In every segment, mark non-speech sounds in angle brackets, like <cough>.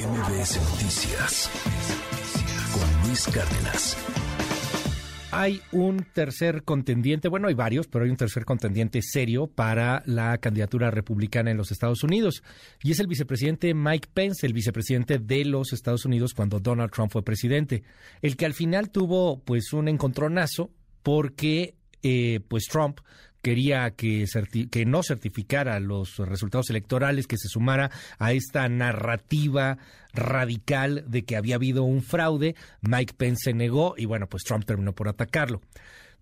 MBS Noticias con Luis Cárdenas. Hay un tercer contendiente, bueno, hay varios, pero hay un tercer contendiente serio para la candidatura republicana en los Estados Unidos. Y es el vicepresidente Mike Pence, el vicepresidente de los Estados Unidos cuando Donald Trump fue presidente. El que al final tuvo pues un encontronazo porque eh, pues Trump quería que, no certificara los resultados electorales, que se sumara a esta narrativa radical de que había habido un fraude. Mike Pence se negó y bueno, pues Trump terminó por atacarlo.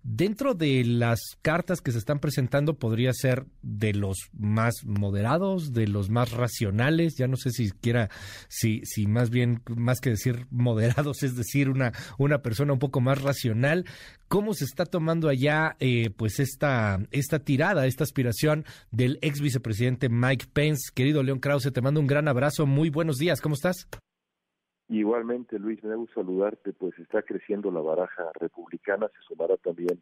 Dentro de las cartas que se están presentando podría ser de los más moderados, de los más racionales, ya no sé si quiera, si, si más bien, más que decir moderados, <laughs> es decir, una, una persona un poco más racional. ¿Cómo se está tomando allá eh, pues esta, esta tirada, esta aspiración del ex vicepresidente Mike Pence? Querido León Krause, te mando un gran abrazo, muy buenos días, ¿cómo estás? Igualmente, Luis, me gusta saludarte, pues está creciendo la baraja republicana, se sumará también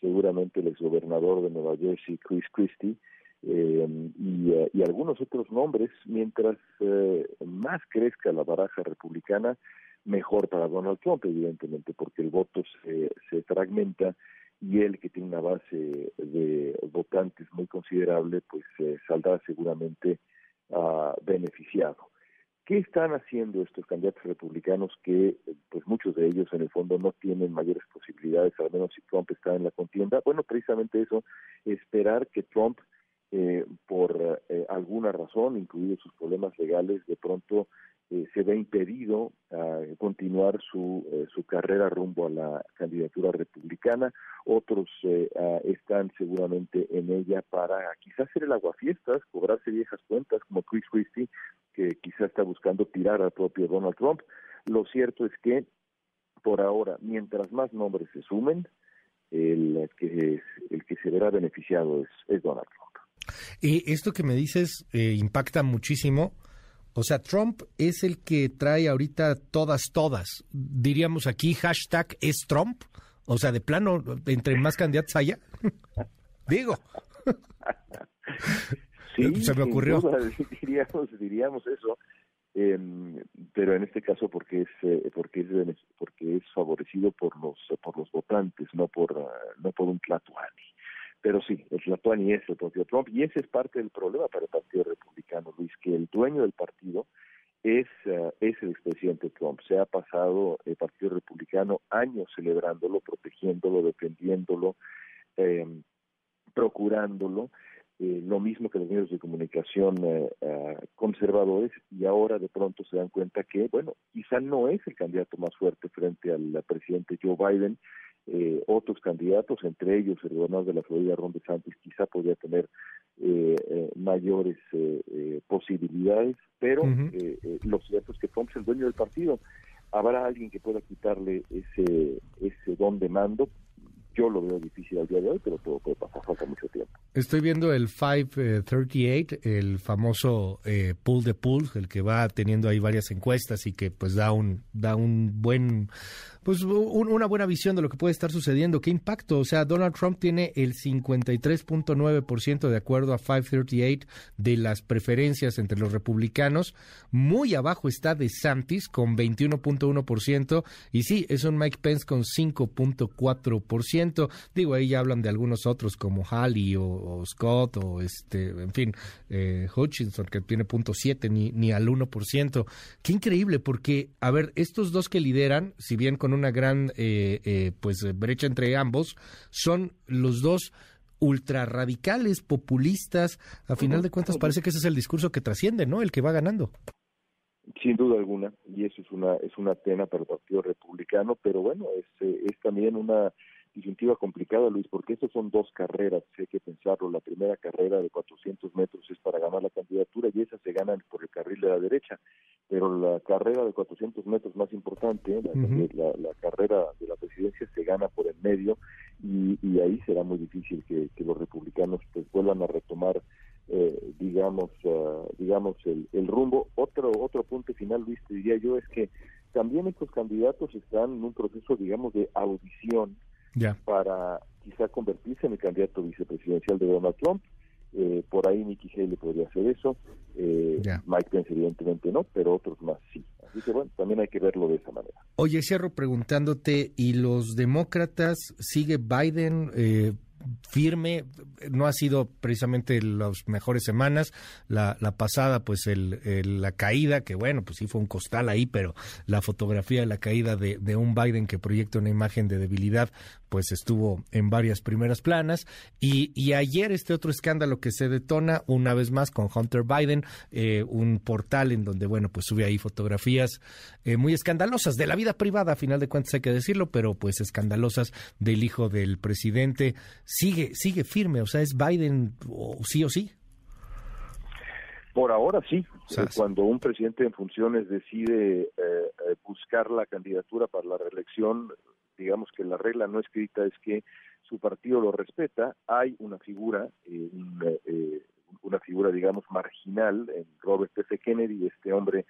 seguramente el exgobernador de Nueva Jersey, Chris Christie, eh, y, y, algunos otros nombres, mientras eh, más crezca la baraja republicana, mejor para Donald Trump, evidentemente, porque el voto se, se fragmenta y él, que tiene una base de votantes muy considerable, pues eh, saldrá seguramente uh, beneficiado. ¿Qué están haciendo estos candidatos republicanos que, pues muchos de ellos en el fondo no tienen mayores posibilidades, al menos si Trump está en la contienda? Bueno, precisamente eso, esperar que Trump, eh, por eh, alguna razón, incluidos sus problemas legales, de pronto eh, se ve impedido a continuar su, eh, su carrera rumbo a la candidatura republicana. Otros eh, están seguramente en ella para quizás hacer el aguafiestas, cobrarse viejas cuentas, como Chris Christie, que quizás está buscando tirar al propio Donald Trump. Lo cierto es que, por ahora, mientras más nombres se sumen, el que, el que se verá beneficiado es, es Donald Trump. Y esto que me dices impacta muchísimo o sea, Trump es el que trae ahorita todas, todas. Diríamos aquí, hashtag es Trump. O sea, de plano, entre más candidatos haya. <laughs> Digo. Sí, <laughs> se me ocurrió. <laughs> diríamos, diríamos eso. Eh, pero en este caso porque es eh, porque es porque es favorecido por los por los votantes no por uh, no por un tlatuani pero sí, el Tlatuani es el propio Trump y ese es parte del problema para el Partido Republicano, Luis, que el dueño del partido es, uh, es el expresidente Trump. Se ha pasado el Partido Republicano años celebrándolo, protegiéndolo, defendiéndolo, eh, procurándolo, eh, lo mismo que los medios de comunicación eh, uh, conservadores, y ahora de pronto se dan cuenta que, bueno, quizá no es el candidato más fuerte frente al presidente Joe Biden, eh, otros candidatos, entre ellos el gobernador de la Florida, Ron DeSantis, quizá podría tener eh, eh, mayores eh, posibilidades, pero lo cierto es que Trump es el dueño del partido. Habrá alguien que pueda quitarle ese, ese don de mando, yo lo veo difícil al día de hoy, pero todo puede pasar, falta mucho tiempo. Estoy viendo el 538, el famoso eh, pool de pools, el que va teniendo ahí varias encuestas y que pues da un, da un buen, pues un, una buena visión de lo que puede estar sucediendo. ¿Qué impacto? O sea, Donald Trump tiene el 53.9% de acuerdo a 538 de las preferencias entre los republicanos. Muy abajo está DeSantis con 21.1% y sí, es un Mike Pence con 5.4%. Digo, ahí ya hablan de algunos otros como Halley o, Scott o este, en fin, eh, Hutchinson que tiene punto siete ni, ni al 1%. Qué increíble porque, a ver, estos dos que lideran, si bien con una gran eh, eh, pues brecha entre ambos, son los dos ultra radicales, populistas. A final de cuentas parece que ese es el discurso que trasciende, ¿no? El que va ganando. Sin duda alguna, y eso es una es una pena para el Partido Republicano, pero bueno, es, es también una disyuntiva complicada, Luis, porque estas son dos carreras, hay que pensarlo. La primera carrera de 400 metros es para ganar la candidatura y esa se gana por el carril de la derecha, de 400 metros más importante, la, uh -huh. la, la, carrera de la presidencia se gana por el medio y, y ahí será muy difícil que, que, los republicanos pues vuelvan a retomar eh, digamos uh, digamos el, el rumbo otro otro punto final Luis te diría yo es que también estos candidatos están en un proceso digamos de audición ya. para quizá convertirse en el candidato vicepresidencial de Donald Trump. Eh, por ahí Nikki Haley podría hacer eso, eh, Mike Pence evidentemente no, pero otros más sí. Así que bueno, también hay que verlo de esa manera. Oye, cierro preguntándote, ¿y los demócratas sigue Biden? Eh, firme, no ha sido precisamente las mejores semanas, la, la pasada pues el, la caída, que bueno, pues sí fue un costal ahí, pero la fotografía de la caída de, de un Biden que proyecta una imagen de debilidad pues estuvo en varias primeras planas y, y ayer este otro escándalo que se detona una vez más con Hunter Biden, eh, un portal en donde bueno pues sube ahí fotografías eh, muy escandalosas de la vida privada, a final de cuentas hay que decirlo, pero pues escandalosas del hijo del presidente sigue, sigue firme, o sea, es Biden o, sí o sí. Por ahora sí. Eh, cuando un presidente en funciones decide eh, eh, buscar la candidatura para la reelección, digamos que la regla no escrita es que su partido lo respeta. Hay una figura, una figura, digamos, marginal en Robert F. Kennedy, este hombre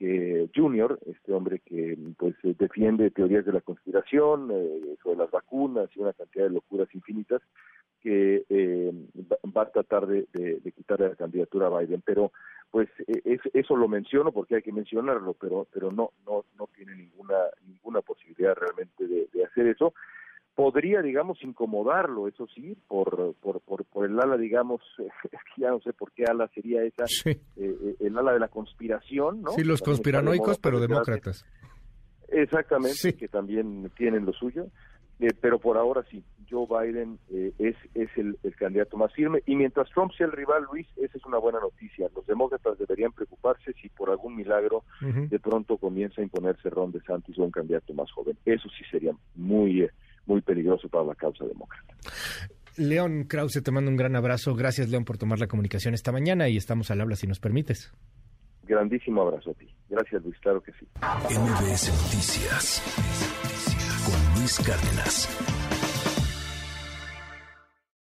que Junior, este hombre que pues defiende teorías de la conspiración, eh, sobre las vacunas y una cantidad de locuras infinitas, que eh, va a tratar de, de, quitarle la candidatura a Biden. Pero pues e, eso lo menciono porque hay que mencionarlo, pero pero no no no tiene ninguna ninguna posibilidad realmente de hacer eso podría, digamos, incomodarlo, eso sí, por, por, por, el ala, digamos, <laughs> ya no sé por qué ala sería esa, eh, eh, el ala de la conspiración, ¿no? Sí, los conspiranoicos, pero demócratas. Exactamente, que también tienen lo suyo, eh, pero por ahora sí, Joe Biden es, es el, candidato más firme, y mientras Trump sea el rival, Luis, esa es una buena noticia. Los demócratas deberían preocuparse si por algún milagro de pronto comienza a imponerse Ron DeSantis o un candidato más joven. Eso sí sería muy muy peligroso para la causa demócrata. León Krause, te mando un gran abrazo. Gracias, León, por tomar la comunicación esta mañana y estamos al habla si nos permites. Grandísimo abrazo a ti. Gracias, Luis, claro que sí. MBS Noticias con Luis Cárdenas.